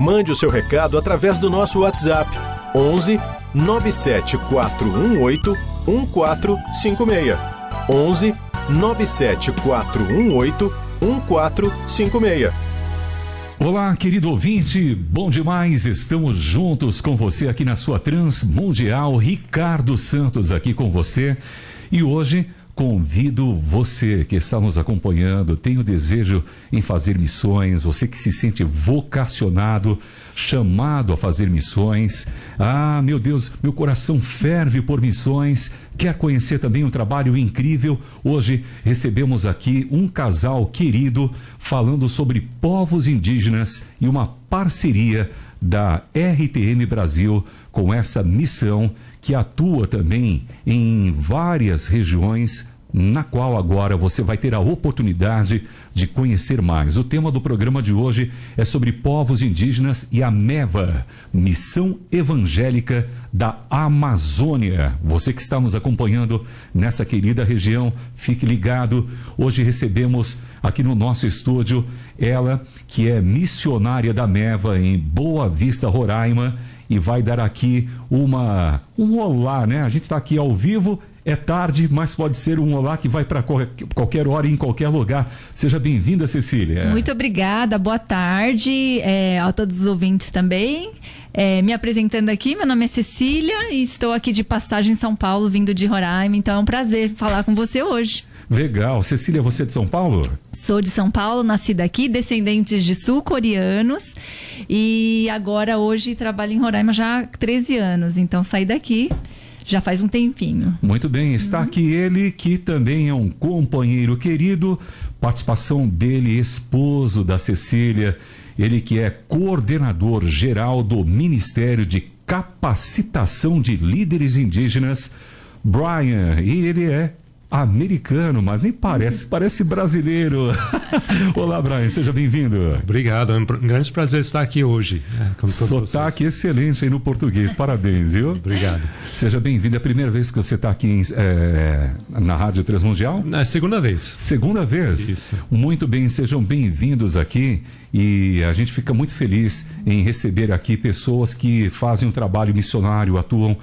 Mande o seu recado através do nosso WhatsApp 11 97418 1456. 11 97418 1456. Olá, querido ouvinte, bom demais. Estamos juntos com você aqui na sua Transmundial. Ricardo Santos aqui com você. E hoje Convido você que está nos acompanhando, tem o desejo em fazer missões, você que se sente vocacionado, chamado a fazer missões. Ah, meu Deus, meu coração ferve por missões. Quer conhecer também um trabalho incrível? Hoje recebemos aqui um casal querido falando sobre povos indígenas e uma parceria da RTM Brasil com essa missão que atua também em várias regiões na qual agora você vai ter a oportunidade de conhecer mais. O tema do programa de hoje é sobre povos indígenas e a MEVA, Missão Evangélica da Amazônia. Você que está nos acompanhando nessa querida região, fique ligado. Hoje recebemos aqui no nosso estúdio ela que é missionária da MEVA em Boa Vista, Roraima e vai dar aqui uma um olá, né? A gente está aqui ao vivo é tarde, mas pode ser um olá que vai para qualquer hora e em qualquer lugar. Seja bem-vinda, Cecília. Muito obrigada, boa tarde é, a todos os ouvintes também. É, me apresentando aqui, meu nome é Cecília e estou aqui de passagem em São Paulo, vindo de Roraima, então é um prazer falar com você hoje. Legal. Cecília, você é de São Paulo? Sou de São Paulo, nascida aqui, descendentes de sul-coreanos. E agora, hoje, trabalho em Roraima já há 13 anos. Então, saí daqui já faz um tempinho. Muito bem, está uhum. aqui ele que também é um companheiro querido, participação dele, esposo da Cecília, ele que é coordenador geral do Ministério de Capacitação de Líderes Indígenas, Brian, e ele é americano, mas nem parece, parece brasileiro. Olá, Brian, seja bem-vindo. Obrigado, é um grande prazer estar aqui hoje. É, Sotaque excelente aí no português, parabéns, viu? Obrigado. Seja bem-vindo, é a primeira vez que você está aqui é, na Rádio Transmundial? É a segunda vez. Segunda vez? Isso. Muito bem, sejam bem-vindos aqui e a gente fica muito feliz em receber aqui pessoas que fazem um trabalho missionário, atuam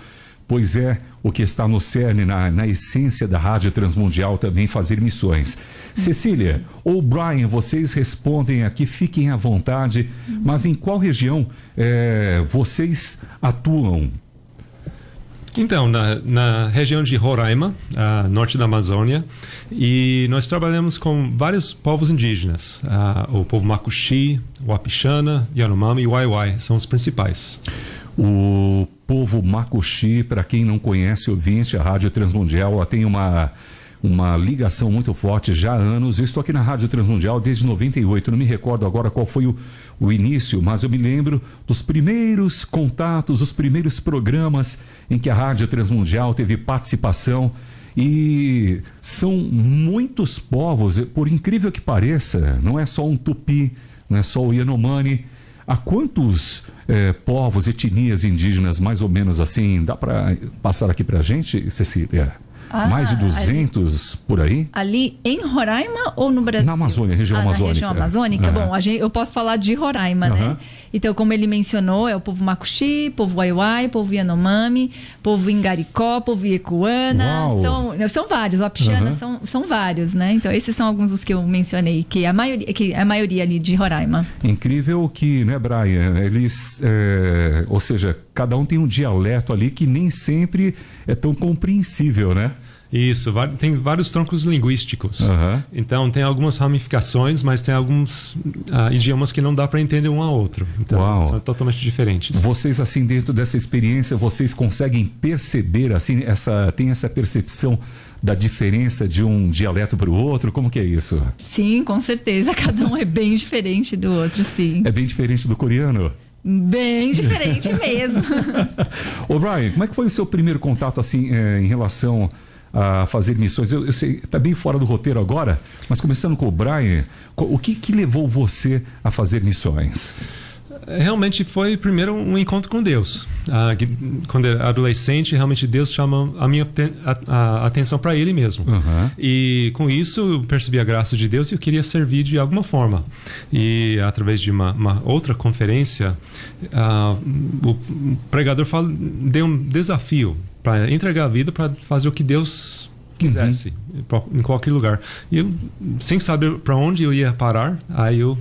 pois é o que está no cerne, na, na essência da Rádio Transmundial também fazer missões. Cecília ou Brian, vocês respondem aqui, fiquem à vontade, mas em qual região é, vocês atuam? Então, na, na, região de Roraima, uh, norte da Amazônia, e nós trabalhamos com vários povos indígenas. O povo Makuxi, o Apixana, Yanomami e Waiwai são os principais. O povo Makuxi, para quem não conhece, ouvinte, a Rádio Transmundial ela tem uma, uma ligação muito forte já há anos. Eu estou aqui na Rádio Transmundial desde 98, não me recordo agora qual foi o, o início, mas eu me lembro dos primeiros contatos, os primeiros programas em que a Rádio Transmundial teve participação. E são muitos povos, por incrível que pareça, não é só um tupi, não é só o Yanomami, Há quantos é, povos, etnias indígenas, mais ou menos assim, dá para passar aqui para a gente, Cecília? Ah, Mais de 200 ali, por aí? Ali em Roraima ou no Brasil? Na Amazônia, região ah, amazônica. região amazônica? Uhum. Bom, gente, eu posso falar de Roraima, uhum. né? Então, como ele mencionou, é o povo Makuxi, povo Waiwai, povo Yanomami, povo Ingaricó, povo Iecuana. São, são vários, o Apixana, uhum. são, são vários, né? Então, esses são alguns dos que eu mencionei, que a maioria, que a maioria ali de Roraima. Incrível que, né, Brian? Eles, é, ou seja, cada um tem um dialeto ali que nem sempre é tão compreensível, né? Isso, tem vários troncos linguísticos. Uhum. Então, tem algumas ramificações, mas tem alguns uh, idiomas que não dá para entender um ao outro. Então, Uau. são totalmente diferentes. Vocês, assim, dentro dessa experiência, vocês conseguem perceber, assim, essa, tem essa percepção da diferença de um dialeto para o outro? Como que é isso? Sim, com certeza. Cada um é bem diferente do outro, sim. É bem diferente do coreano? Bem diferente mesmo. Ô Brian, como é que foi o seu primeiro contato assim é, em relação a fazer missões? Eu, eu sei, está bem fora do roteiro agora, mas começando com o Brian, o que, que levou você a fazer missões? Realmente foi primeiro um encontro com Deus. Ah, quando era adolescente, realmente Deus chama a minha a, a atenção para Ele mesmo. Uhum. E com isso eu percebi a graça de Deus e eu queria servir de alguma forma. E através de uma, uma outra conferência, ah, o pregador fala, deu um desafio para entregar a vida para fazer o que Deus quisesse, uhum. em qualquer lugar. E eu, sem saber para onde eu ia parar, aí eu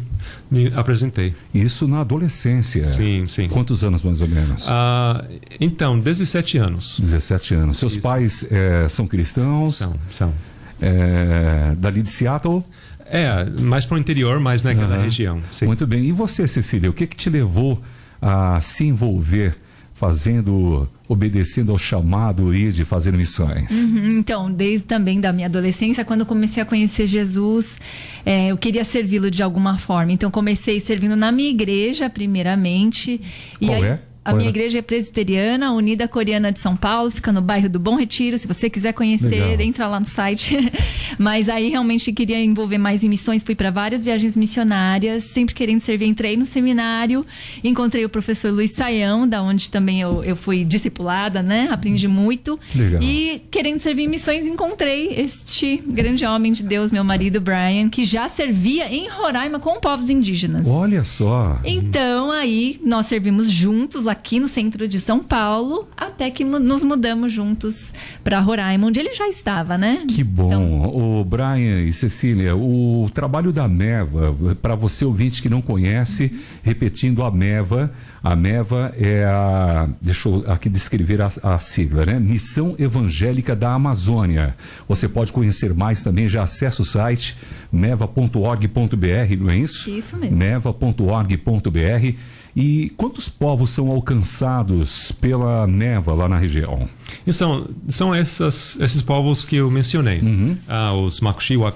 me apresentei. Isso na adolescência? Sim, sim. Quantos anos mais ou menos? Ah, então, 17 anos. 17 anos. Seus Isso. pais é, são cristãos? São, são. É, dali de Seattle? É, mais para o interior, mais naquela uhum. região. Sim. Muito bem. E você, Cecília, o que, que te levou a se envolver fazendo, obedecendo ao chamado e de fazer missões? Uhum, então, desde também da minha adolescência, quando comecei a conhecer Jesus, é, eu queria servi-lo de alguma forma. Então, comecei servindo na minha igreja, primeiramente. Qual aí, é? A minha igreja é presbiteriana, Unida Coreana de São Paulo, fica no bairro do Bom Retiro. Se você quiser conhecer, Legal. entra lá no site. Mas aí realmente queria envolver mais em missões, fui para várias viagens missionárias, sempre querendo servir. Entrei no seminário, encontrei o professor Luiz Saião, da onde também eu, eu fui discipulada, né? Aprendi muito. Legal. E querendo servir em missões, encontrei este grande homem de Deus, meu marido Brian, que já servia em Roraima com povos indígenas. Olha só. Então aí nós servimos juntos aqui no centro de São Paulo, até que nos mudamos juntos para Roraima, onde ele já estava, né? Que bom. Então... O Brian e Cecília, o trabalho da Meva, para você ouvinte que não conhece, repetindo a Meva, a MEVA é a, deixa eu aqui descrever a, a, sigla, né? Missão Evangélica da Amazônia. Você pode conhecer mais também, já acessa o site meva.org.br, não é isso? Isso mesmo. meva.org.br e quantos povos são alcançados pela neva lá na região? E são, são essas, esses povos que eu mencionei. Uhum. Ah, os Makushi, o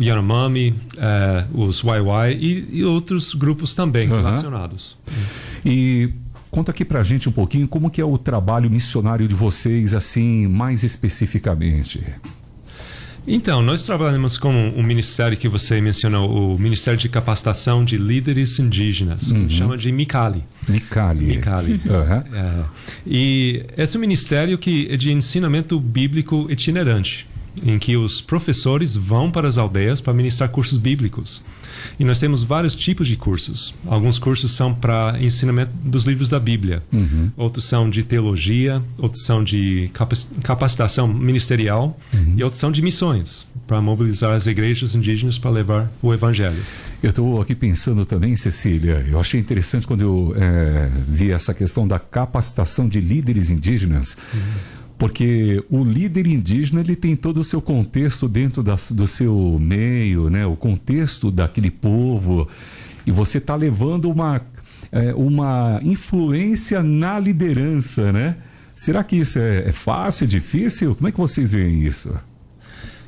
Yanomami, eh, os Waiwai e, e, outros grupos também uhum. relacionados. E conta aqui pra gente um pouquinho como que é o trabalho missionário de vocês, assim, mais especificamente. Então, nós trabalhamos com um ministério que você mencionou, o Ministério de Capacitação de Líderes Indígenas, uhum. que chama de MICALI. MICALI. MICALI. Uhum. É. E esse é um ministério que é de ensinamento bíblico itinerante, em que os professores vão para as aldeias para ministrar cursos bíblicos. E nós temos vários tipos de cursos. Alguns cursos são para ensinamento dos livros da Bíblia, uhum. outros são de teologia, outros são de capacitação ministerial uhum. e outros são de missões, para mobilizar as igrejas indígenas para levar o evangelho. Eu estou aqui pensando também, Cecília, eu achei interessante quando eu é, vi essa questão da capacitação de líderes indígenas. Uhum porque o líder indígena ele tem todo o seu contexto dentro da, do seu meio, né? o contexto daquele povo, e você está levando uma, é, uma influência na liderança, né? Será que isso é, é fácil, difícil? Como é que vocês veem isso?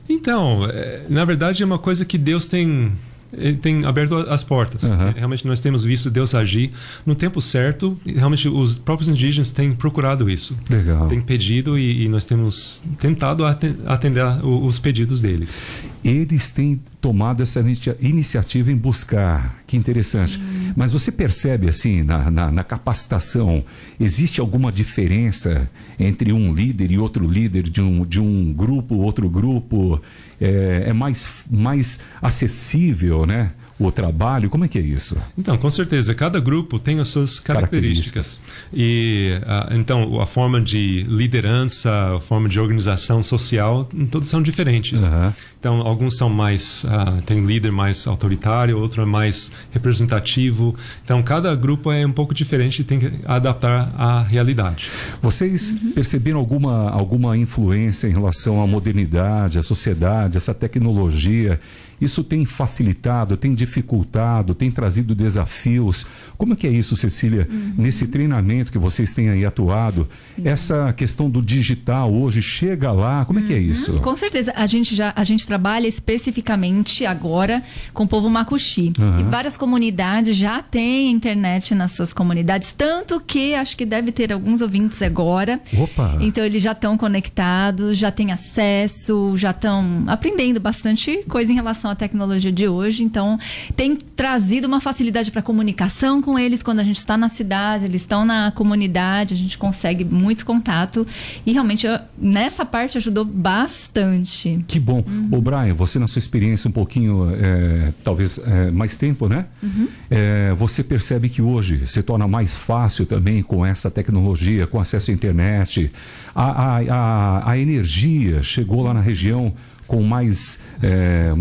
Então, é, na verdade é uma coisa que Deus tem ele tem aberto as portas. Uhum. Realmente nós temos visto Deus agir no tempo certo. Realmente os próprios indígenas têm procurado isso. Legal. Têm pedido e, e nós temos tentado atender os pedidos deles. Eles têm tomado essa iniciativa em buscar. Que interessante. Mas você percebe assim na, na, na, capacitação existe alguma diferença entre um líder e outro líder de um, de um grupo outro grupo é, é mais mais acessível, né? O trabalho? Como é que é isso? Então, com certeza, cada grupo tem as suas características. características. E uh, então a forma de liderança, a forma de organização social, todos são diferentes. Uhum. Então, alguns são mais uh, tem líder mais autoritário, outro é mais representativo. Então, cada grupo é um pouco diferente e tem que adaptar à realidade. Vocês uhum. perceberam alguma alguma influência em relação à modernidade, à sociedade, essa tecnologia? Isso tem facilitado, tem dificultado, tem trazido desafios. Como é que é isso, Cecília, uhum. nesse treinamento que vocês têm aí atuado? Essa questão do digital hoje chega lá, como é que é uhum. isso? Com certeza, a gente já a gente trabalha especificamente agora com o povo macuxi. E várias comunidades já têm internet nas suas comunidades, tanto que acho que deve ter alguns ouvintes agora. Opa. Então eles já estão conectados, já têm acesso, já estão aprendendo bastante coisa em relação relação à tecnologia de hoje. Então, tem trazido uma facilidade para comunicação com eles quando a gente está na cidade, eles estão na comunidade, a gente consegue muito contato. E realmente, nessa parte, ajudou bastante. Que bom. Uhum. Ô, Brian, você, na sua experiência, um pouquinho, é, talvez é, mais tempo, né? Uhum. É, você percebe que hoje se torna mais fácil também com essa tecnologia, com acesso à internet. A, a, a, a energia chegou lá na região com mais. É,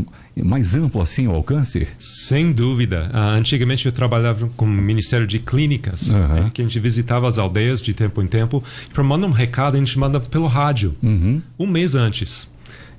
mais amplo assim o alcance? Sem dúvida. Uh, antigamente eu trabalhava com o Ministério de Clínicas, uhum. né, que a gente visitava as aldeias de tempo em tempo. Para mandar um recado, a gente manda pelo rádio, uhum. um mês antes.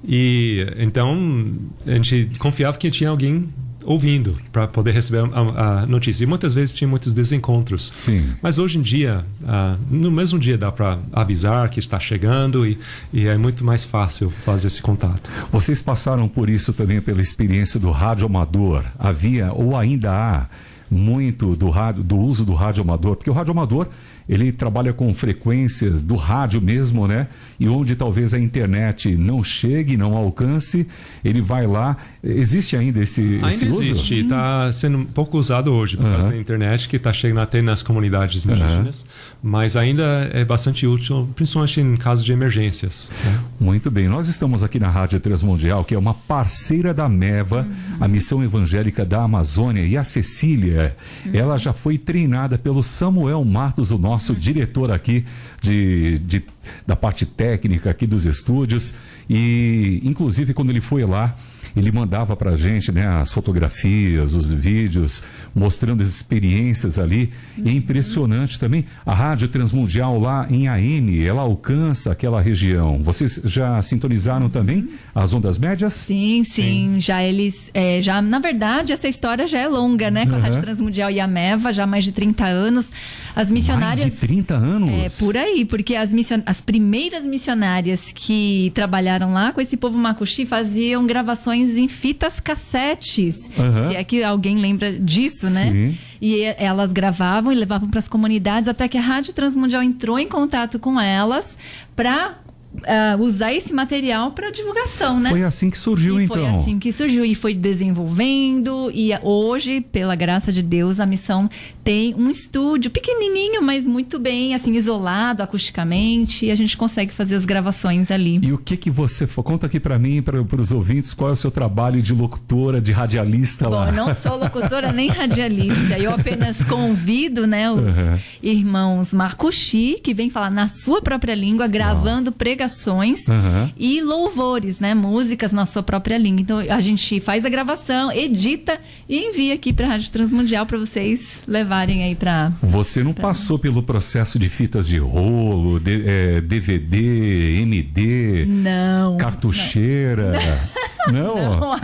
E então a gente confiava que tinha alguém ouvindo para poder receber a, a, notícia. E muitas vezes tinha muitos desencontros. Sim. Mas hoje em dia, uh, no mesmo dia dá para avisar que está chegando e, e, é muito mais fácil fazer esse contato. Vocês passaram por isso também pela experiência do rádio amador. Havia ou ainda há muito do rádio, do uso do rádio amador, porque o rádio amador ele trabalha com frequências do rádio mesmo, né? E onde talvez a internet não chegue, não alcance, ele vai lá. Existe ainda esse, ainda esse uso? existe, está sendo pouco usado hoje por uhum. causa da internet, que está chegando até nas comunidades indígenas, uhum. mas ainda é bastante útil, principalmente em casos de emergências. Né? Muito bem, nós estamos aqui na Rádio Transmundial, que é uma parceira da MEVA, uhum. a Missão Evangélica da Amazônia, e a Cecília, ela já foi treinada pelo Samuel Matos, o nosso nosso diretor aqui de, de, da parte técnica aqui dos estúdios. E, inclusive, quando ele foi lá, ele mandava para a gente né, as fotografias, os vídeos, mostrando as experiências ali. É impressionante também. A Rádio Transmundial lá em AM, ela alcança aquela região. Vocês já sintonizaram também as ondas médias? Sim, sim. sim. Já eles. É, já, na verdade, essa história já é longa, né? Com a Rádio Transmundial e a MEVA, já há mais de 30 anos. As missionárias. Mais de 30 anos? É, por aí, porque as, mission... as primeiras missionárias que trabalharam lá com esse povo macuxi faziam gravações em fitas cassetes. Uhum. Se é que alguém lembra disso, né? Sim. E elas gravavam e levavam para as comunidades até que a Rádio Transmundial entrou em contato com elas para uh, usar esse material para divulgação, né? Foi assim que surgiu, e então. Foi assim que surgiu e foi desenvolvendo e hoje, pela graça de Deus, a missão tem um estúdio pequenininho, mas muito bem, assim, isolado acusticamente e a gente consegue fazer as gravações ali. E o que que você conta aqui para mim, para os ouvintes, qual é o seu trabalho de locutora, de radialista Bom, lá? eu não sou locutora nem radialista, eu apenas convido, né, os uhum. irmãos Marcuxi, que vem falar na sua própria língua, gravando pregações pregações uhum. e louvores, né? Músicas na sua própria língua. Então a gente faz a gravação, edita e envia aqui para a Rádio Transmundial para vocês levarem aí para. Você não pra... passou pelo processo de fitas de rolo, de, é, DVD, MD, não, cartucheira. Não. não. não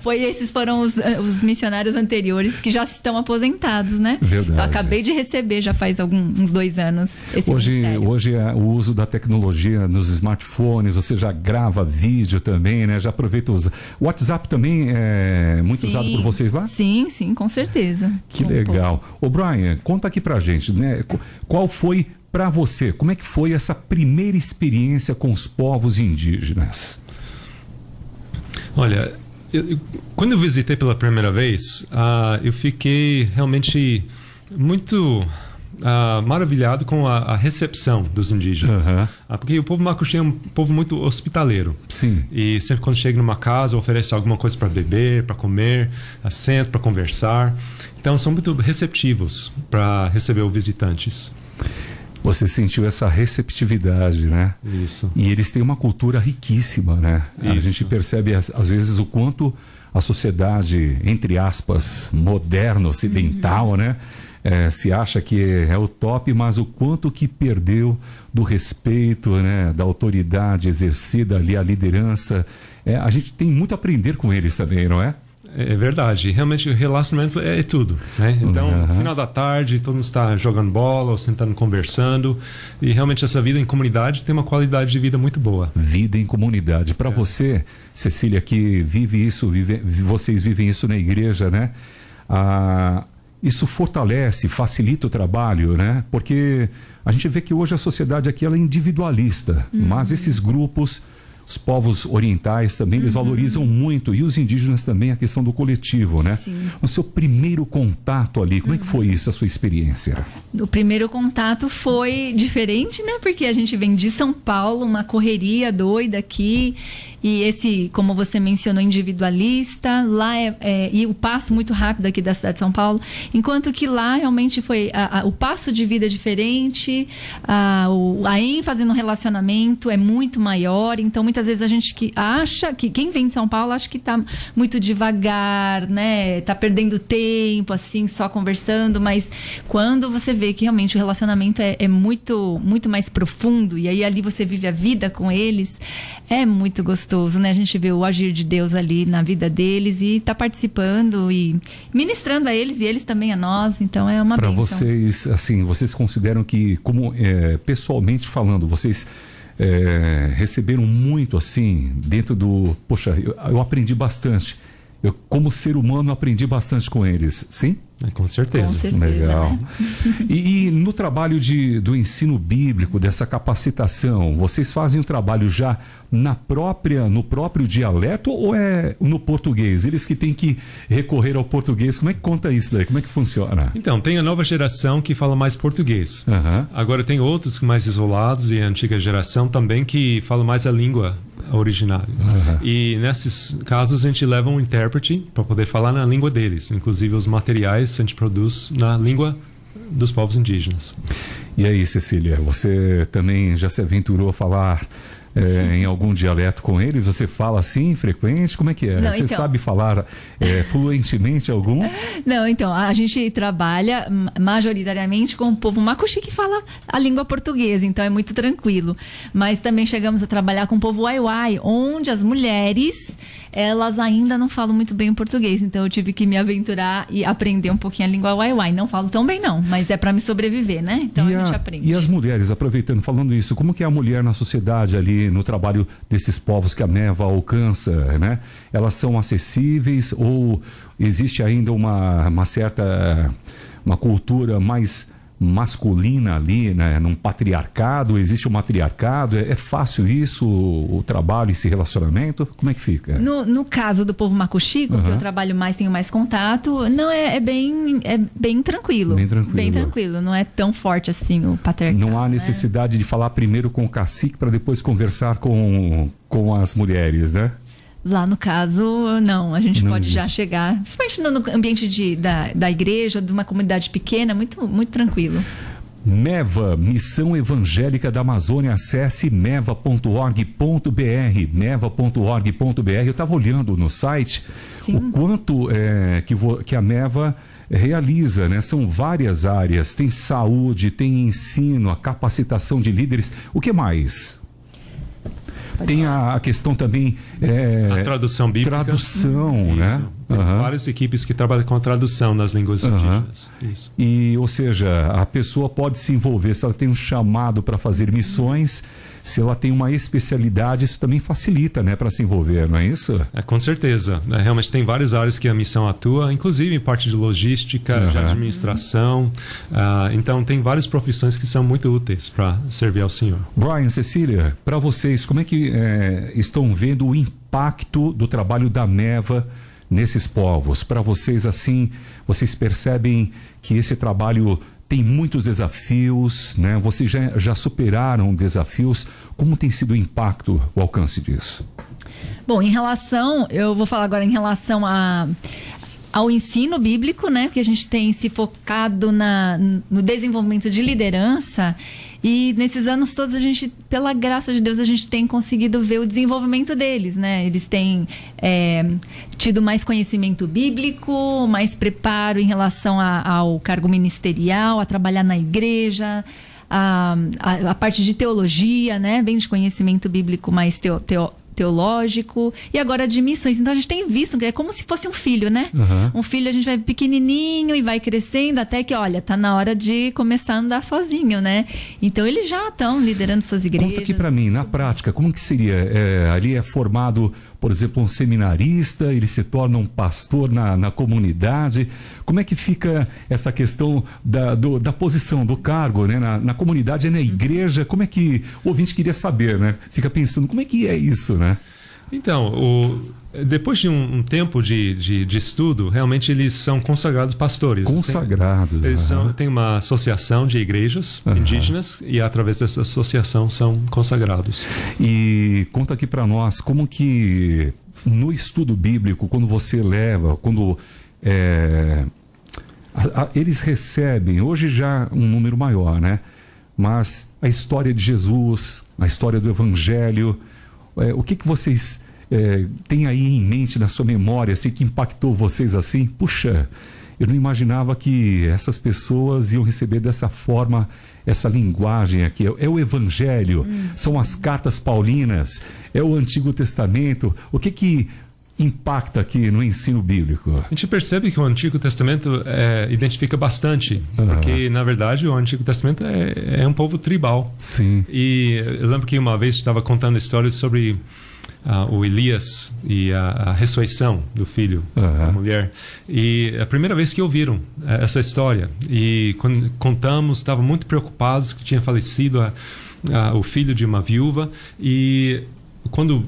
foi esses foram os, os, missionários anteriores que já estão aposentados, né? Verdade. Eu acabei de receber já faz alguns uns dois anos. hoje, hoje é o uso da tecnologia nos smartphones, você já grava vídeo também, né? Já aproveita os. O WhatsApp também é muito sim, usado por vocês lá? Sim, sim, com certeza. Que um legal. Ô, Brian, conta aqui pra gente, né? Qual foi para você? Como é que foi essa primeira experiência com os povos indígenas? Olha, eu, quando eu visitei pela primeira vez, uh, eu fiquei realmente muito uh, maravilhado com a, a, recepção dos indígenas. Uhum. Uh, porque o povo macuxi é um povo muito hospitaleiro. Sim. E sempre quando chega numa casa, oferece alguma coisa para beber, para comer, assento para conversar. Então, são muito receptivos para receber os visitantes. Você sentiu essa receptividade, né? Isso. E eles têm uma cultura riquíssima, né? Isso. A gente percebe às vezes o quanto a sociedade, entre aspas, moderna, ocidental, uhum. né? É, se acha que é o top, mas o quanto que perdeu do respeito, né, da autoridade exercida ali, a liderança. É, a gente tem muito a aprender com eles também, não é? É verdade. Realmente, o relacionamento é tudo. Né? Então, uhum. no final da tarde, todo mundo está jogando bola ou sentando conversando. E realmente, essa vida em comunidade tem uma qualidade de vida muito boa. Vida em comunidade. Para é. você, Cecília, que vive isso, vive, vocês vivem isso na igreja, né? A, isso fortalece, facilita o trabalho, né? Porque a gente vê que hoje a sociedade aqui ela é individualista, uhum. mas esses grupos os povos orientais também, eles uhum. valorizam muito, e os indígenas também, a questão do coletivo, né? Sim. O seu primeiro contato ali, como uhum. é que foi uhum. isso, a sua experiência? O primeiro contato foi diferente, né? Porque a gente vem de São Paulo, uma correria doida aqui, e esse, como você mencionou, individualista, lá é, é, e o passo muito rápido aqui da cidade de São Paulo, enquanto que lá realmente foi a, a, o passo de vida é diferente, a, o, a ênfase no relacionamento é muito maior, então muitas vezes a gente que acha que quem vem de São Paulo acha que está muito devagar, né, tá perdendo tempo assim, só conversando, mas quando você vê que realmente o relacionamento é, é muito muito mais profundo e aí ali você vive a vida com eles, é muito gostoso, né? A gente vê o agir de Deus ali na vida deles e tá participando e ministrando a eles e eles também a nós. Então é uma Para vocês, assim, vocês consideram que, como é, pessoalmente falando, vocês é, receberam muito assim dentro do. Poxa, eu, eu aprendi bastante. Eu, como ser humano, aprendi bastante com eles. Sim? É, com certeza. Com certeza Legal. Né? E, e, no trabalho de, do ensino bíblico, dessa capacitação, vocês fazem o trabalho já na própria, no próprio dialeto ou é no português? Eles que têm que recorrer ao português. Como é que conta isso daí? Como é que funciona? Então, tem a nova geração que fala mais português. Uhum. Agora tem outros mais isolados e a antiga geração também que fala mais a língua originária. Uhum. E nesses casos a gente leva um intérprete para poder falar na língua deles, inclusive os materiais a gente produz na língua dos povos indígenas. E aí, Cecília, você também já se aventurou a falar é, em algum dialeto com eles? Você fala assim, frequente? Como é que é? Não, Você então... sabe falar é, fluentemente algum? Não, então, a gente trabalha majoritariamente com o povo macuxi que fala a língua portuguesa, então é muito tranquilo. Mas também chegamos a trabalhar com o povo waiwai, onde as mulheres elas ainda não falam muito bem o português, então eu tive que me aventurar e aprender um pouquinho a língua waiwai. Não falo tão bem não, mas é para me sobreviver, né? Então e a, a, gente aprende. E as mulheres, aproveitando, falando isso, como que é a mulher na sociedade ali, no trabalho desses povos que a Neva alcança, né? Elas são acessíveis ou existe ainda uma, uma certa uma cultura mais masculina ali, né, num patriarcado, existe um matriarcado, é, é fácil isso, o, o, trabalho, esse relacionamento? Como é que fica? No, no caso do povo macuxico, uhum. que eu trabalho mais, tenho mais contato, não é, é, bem, é bem tranquilo. Bem tranquilo. Bem tranquilo, não é tão forte assim o patriarcado. Não há né? necessidade né? de falar primeiro com o cacique para depois conversar com, com as mulheres, né? Lá no caso, não. A gente não pode existe. já chegar, principalmente no ambiente de, da, da igreja, de uma comunidade pequena, muito, muito tranquilo. MEVA, Missão Evangélica da Amazônia, acesse meva.org.br, meva.org.br. Eu estava olhando no site Sim. o quanto é, que, que a MEVA realiza, né? São várias áreas, tem saúde, tem ensino, a capacitação de líderes. O que mais? Tem a, a, questão também. É, a tradução bíblica. Tradução, Isso. né? Tem uhum. várias equipes que trabalham com a tradução nas línguas uhum. indígenas. Isso. E, ou seja, a pessoa pode se envolver, se ela tem um chamado para fazer missões, se ela tem uma especialidade, isso também facilita né, para se envolver, não é isso? É, com certeza. É, realmente tem várias áreas que a missão atua, inclusive em parte de logística, uhum. de administração. Uh, então, tem várias profissões que são muito úteis para servir ao Senhor. Brian, Cecília, para vocês, como é que é, estão vendo o impacto do trabalho da MEVA? nesses povos? Para vocês, assim, vocês percebem que esse trabalho tem muitos desafios, né? Vocês já, já superaram desafios. Como tem sido o impacto, o alcance disso? Bom, em relação, eu vou falar agora em relação a, ao ensino bíblico, né? Que a gente tem se focado na, no desenvolvimento de liderança. E nesses anos todos a gente, pela graça de Deus, a gente tem conseguido ver o desenvolvimento deles, né? Eles têm é, tido mais conhecimento bíblico, mais preparo em relação a, ao cargo ministerial, a trabalhar na igreja. A, a, a, parte de teologia, né? Bem de conhecimento bíblico mais teo, teo, teológico e agora de missões. Então a gente tem visto que é como se fosse um filho, né? Uhum. Um filho a gente vai pequenininho e vai crescendo até que, olha, tá na hora de começar a andar sozinho, né? Então eles já estão liderando suas igrejas. Conta aqui para mim, na prática, como que seria? É, ali é formado por exemplo, um seminarista, ele se torna um pastor na, na comunidade. Como é que fica essa questão da, do, da posição, do cargo, né? Na, na comunidade, na igreja, como é que o ouvinte queria saber, né? Fica pensando, como é que é isso, né? Então, o, depois de um, um tempo de, de, de, estudo, realmente eles são consagrados pastores. Consagrados. Eles são, têm uma associação de igrejas uhum. indígenas e através dessa associação são consagrados. E conta aqui para nós como que no estudo bíblico, quando você leva, quando é, a, a, eles recebem, hoje já um número maior, né? Mas a história de Jesus, a história do Evangelho, é, o que, que vocês é, têm aí em mente, na sua memória, assim, que impactou vocês assim? Puxa, eu não imaginava que essas pessoas iam receber dessa forma essa linguagem aqui. É o Evangelho, hum, são as cartas paulinas, é o Antigo Testamento. O que que impacta aqui no ensino bíblico? A gente percebe que o Antigo Testamento é, identifica bastante, uhum. porque na verdade o Antigo Testamento é, é, um povo tribal. Sim. E eu lembro que uma vez estava contando histórias sobre uh, o Elias e a, a, ressurreição do filho uhum. da mulher. E é a primeira vez que ouviram é, essa história e quando contamos, estavam muito preocupados que tinha falecido a, a, o filho de uma viúva e quando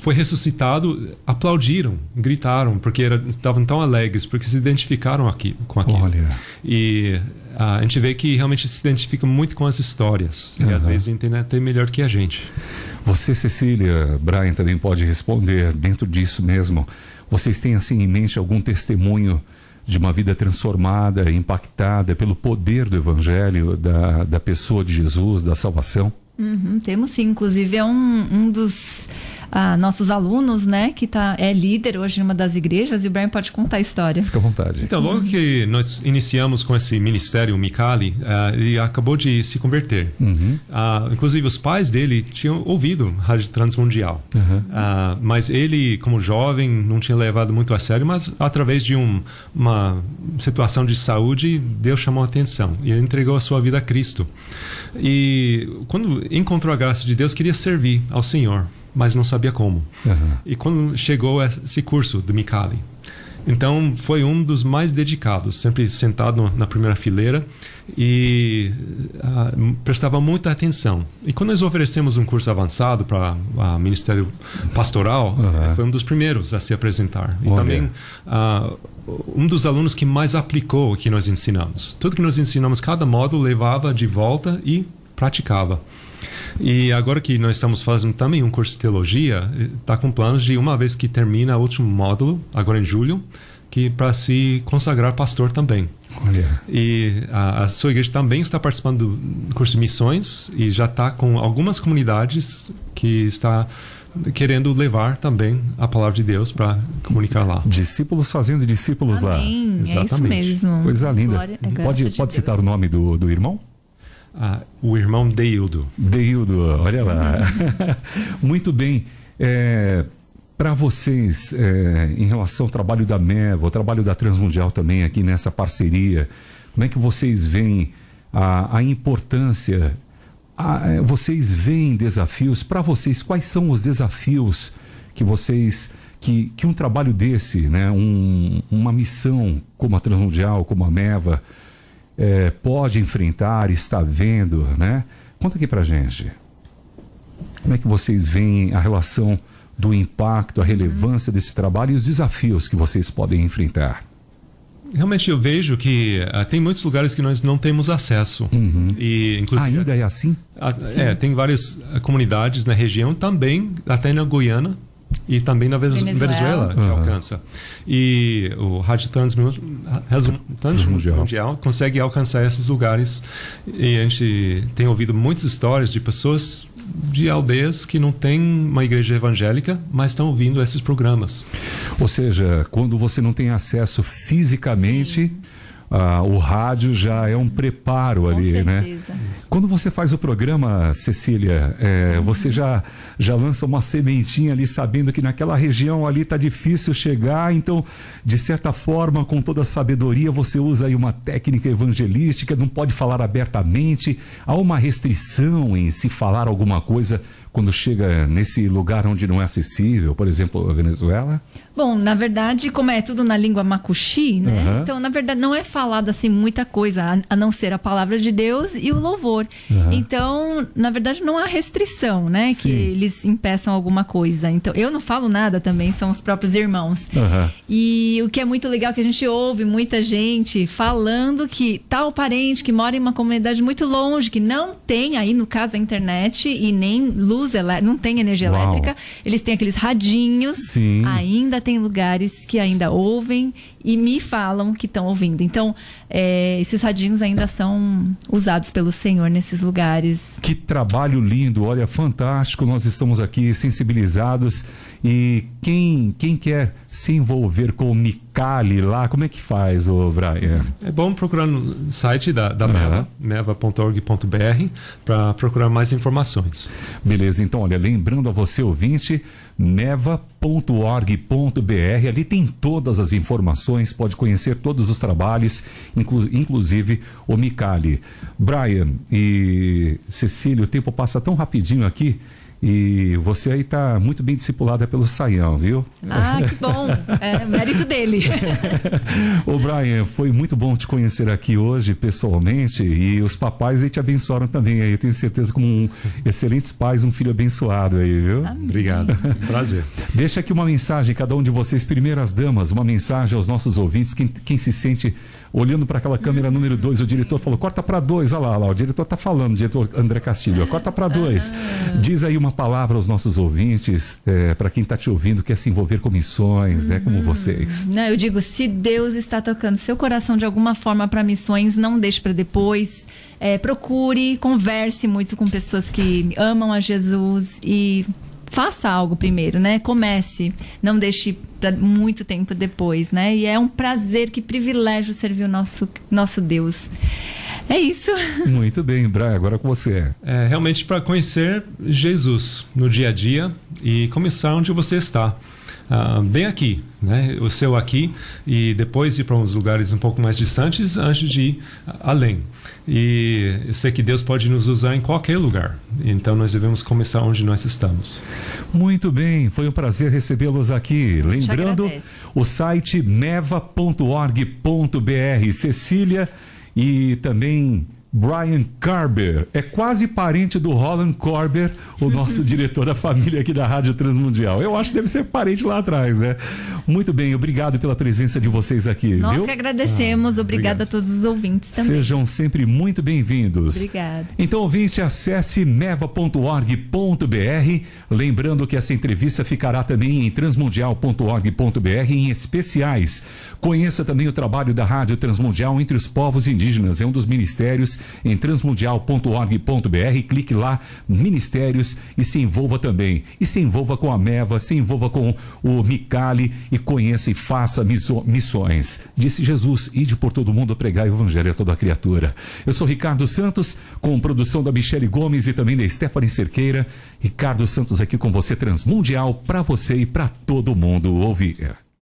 foi ressuscitado, aplaudiram, gritaram, porque era, estavam tão alegres, porque se identificaram aqui, com aquilo. Olha. E a gente vê que realmente se identifica muito com as histórias. Uhum. E às vezes entende até melhor que a gente. Você, Cecília, Brian, também pode responder dentro disso mesmo. Vocês têm assim em mente algum testemunho de uma vida transformada, impactada pelo poder do Evangelho, da, da pessoa de Jesus, da salvação? Uhum, temos sim. Inclusive, é um, um dos a nossos alunos, né, que tá, é líder hoje em uma das igrejas, e o Brian pode contar a história. Fica à vontade. Então, logo que nós iniciamos com esse ministério, o Mikali, uh, ele acabou de se converter. Uhum. Uh, inclusive, os pais dele tinham ouvido Rádio Transmundial. Uhum. Uh, mas ele, como jovem, não tinha levado muito a sério, mas através de um, uma situação de saúde, Deus chamou a atenção e ele entregou a sua vida a Cristo. E quando encontrou a graça de Deus, queria servir ao Senhor mas não sabia como. Uhum. E quando chegou esse curso do Mikali, então foi um dos mais dedicados, sempre sentado na primeira fileira e uh, prestava muita atenção. E quando nós oferecemos um curso avançado para o Ministério Pastoral, uhum. foi um dos primeiros a se apresentar. E Olha. também uh, um dos alunos que mais aplicou o que nós ensinamos. Tudo que nós ensinamos, cada módulo levava de volta e praticava. E agora que nós estamos fazendo também um curso de teologia, está com planos de uma vez que termina o último módulo, agora em julho, que para se consagrar pastor também. Olha. E a, a, sua igreja também está participando do curso de missões e já está com algumas comunidades que está querendo levar também a palavra de Deus para comunicar lá. Discípulos fazendo discípulos Amém. lá. Exatamente. É isso mesmo. Coisa linda. Glória, pode pode citar o nome do, do irmão? Ah, o irmão Deildo. Deildo, olha lá. Muito bem. É, Para vocês, é, em relação ao trabalho da MEVA, o trabalho da Transmundial também aqui nessa parceria, como é que vocês veem a, a importância? É, vocês veem desafios? Para vocês, quais são os desafios que vocês que, que um trabalho desse, né, um, uma missão como a Transmundial, como a MEVA, é, pode enfrentar, está vendo, né? Conta aqui pra gente. Como é que vocês veem a relação do impacto, a relevância desse trabalho e os desafios que vocês podem enfrentar? Realmente eu vejo que uh, tem muitos lugares que nós não temos acesso. Uhum. E, inclusive, Ainda é assim? Uh, é, tem várias comunidades na região, também até na Guiana, e também na Venezuela, Venezuela que uhum. alcança. E o Rádio Transmundial Mundial consegue alcançar esses lugares. E a gente tem ouvido muitas histórias de pessoas de aldeias que não têm uma igreja evangélica, mas estão ouvindo esses programas. Ou seja, quando você não tem acesso fisicamente. Sim ah, o rádio já é um preparo Com ali, né? certeza. né? Quando você faz o programa, Cecília, é, uhum. você já, já lança uma sementinha ali, sabendo que naquela região ali está difícil chegar, então, de certa forma, com toda a sabedoria, você usa aí uma técnica evangelística, não pode falar abertamente, há uma restrição em se falar alguma coisa quando chega nesse lugar onde não é acessível, por exemplo, a Venezuela? Bom, na verdade, como é tudo na língua macuxi, né? Uhum. Então, na verdade, não é falado assim muita coisa, a, não ser a palavra de Deus e o louvor. Uhum. Então, na verdade, não há restrição, né? Sim. Que eles impeçam alguma coisa. Então, eu não falo nada também, são os próprios irmãos. Uhum. E o que é muito legal é que a gente ouve muita gente falando que tal parente que mora em uma comunidade muito longe, que não tem aí, no caso, a internet e nem luz elétrica, não tem energia Uau. elétrica, eles têm aqueles radinhos, Sim. ainda tem lugares que ainda ouvem e me falam que estão ouvindo. Então, é, esses radinhos ainda são usados pelo Senhor nesses lugares. Que trabalho lindo, olha, fantástico. Nós estamos aqui sensibilizados e quem, quem quer se envolver com o Micali lá, como é que faz, o Brian? É bom procurar no site da, da uhum. Meva, meva.org.br, para procurar mais informações. Beleza, então, olha, lembrando a você, ouvinte, meva.org.br. Ali tem todas as informações, pode conhecer todos os trabalhos, inclu inclusive o Micali. Brian e Cecília, o tempo passa tão rapidinho aqui. E você aí está muito bem discipulada pelo Saião, viu? Ah, que bom. É mérito dele. Ô Brian, foi muito bom te conhecer aqui hoje pessoalmente e os papais aí te abençoaram também aí. Eu tenho certeza como um excelentes pais, um filho abençoado aí, viu? Amém. Obrigado. Prazer. Deixa aqui uma mensagem, cada um de vocês, primeiras damas, uma mensagem aos nossos ouvintes, quem, quem se sente olhando para aquela câmera número 2, o diretor falou: corta para dois, olha lá, olha lá, o diretor está falando, o diretor André Castilho, corta para dois. Diz aí uma palavra aos nossos ouvintes, é, para quem está te ouvindo, quer se envolver com missões, né, como vocês. Não, eu digo: se Deus está tocando seu coração de alguma forma para missões, não deixe para depois. É, procure, converse muito com pessoas que amam a Jesus e faça algo primeiro, né? Comece, não deixe para muito tempo depois, né? E é um prazer, que privilégio servir o nosso, nosso Deus. É isso. Muito bem, Brian, agora com você. É realmente para conhecer Jesus no dia a dia e começar onde você está. Uh, bem aqui, né? o seu aqui, e depois ir para uns lugares um pouco mais distantes antes de ir além. E eu sei que Deus pode nos usar em qualquer lugar. Então nós devemos começar onde nós estamos. Muito bem, foi um prazer recebê-los aqui. Lembrando o site meva.org.br. Cecília e também Brian Carber. É quase parente do Roland Corber, o nosso diretor da família aqui da Rádio Transmundial. Eu acho que deve ser parente lá atrás, né? Muito bem, obrigado pela presença de vocês aqui. Nós viu? que agradecemos. Ah, Obrigada a todos os ouvintes também. Sejam sempre muito bem-vindos. Obrigada. Então, ouvinte, acesse meva.org.br. Lembrando que essa entrevista ficará também em transmundial.org.br em especiais. Conheça também o trabalho da Rádio Transmundial entre os povos indígenas. É um dos ministérios em transmundial.org.br. Clique lá, Ministérios, e se envolva também. E se envolva com a Meva, se envolva com o Micali e conheça e faça missões. Disse Jesus: ide por todo mundo pregar o evangelho a toda criatura. Eu sou Ricardo Santos, com produção da Michele Gomes e também da Stephanie Cerqueira. Ricardo Santos aqui com você, Transmundial, para você e para todo mundo ouvir.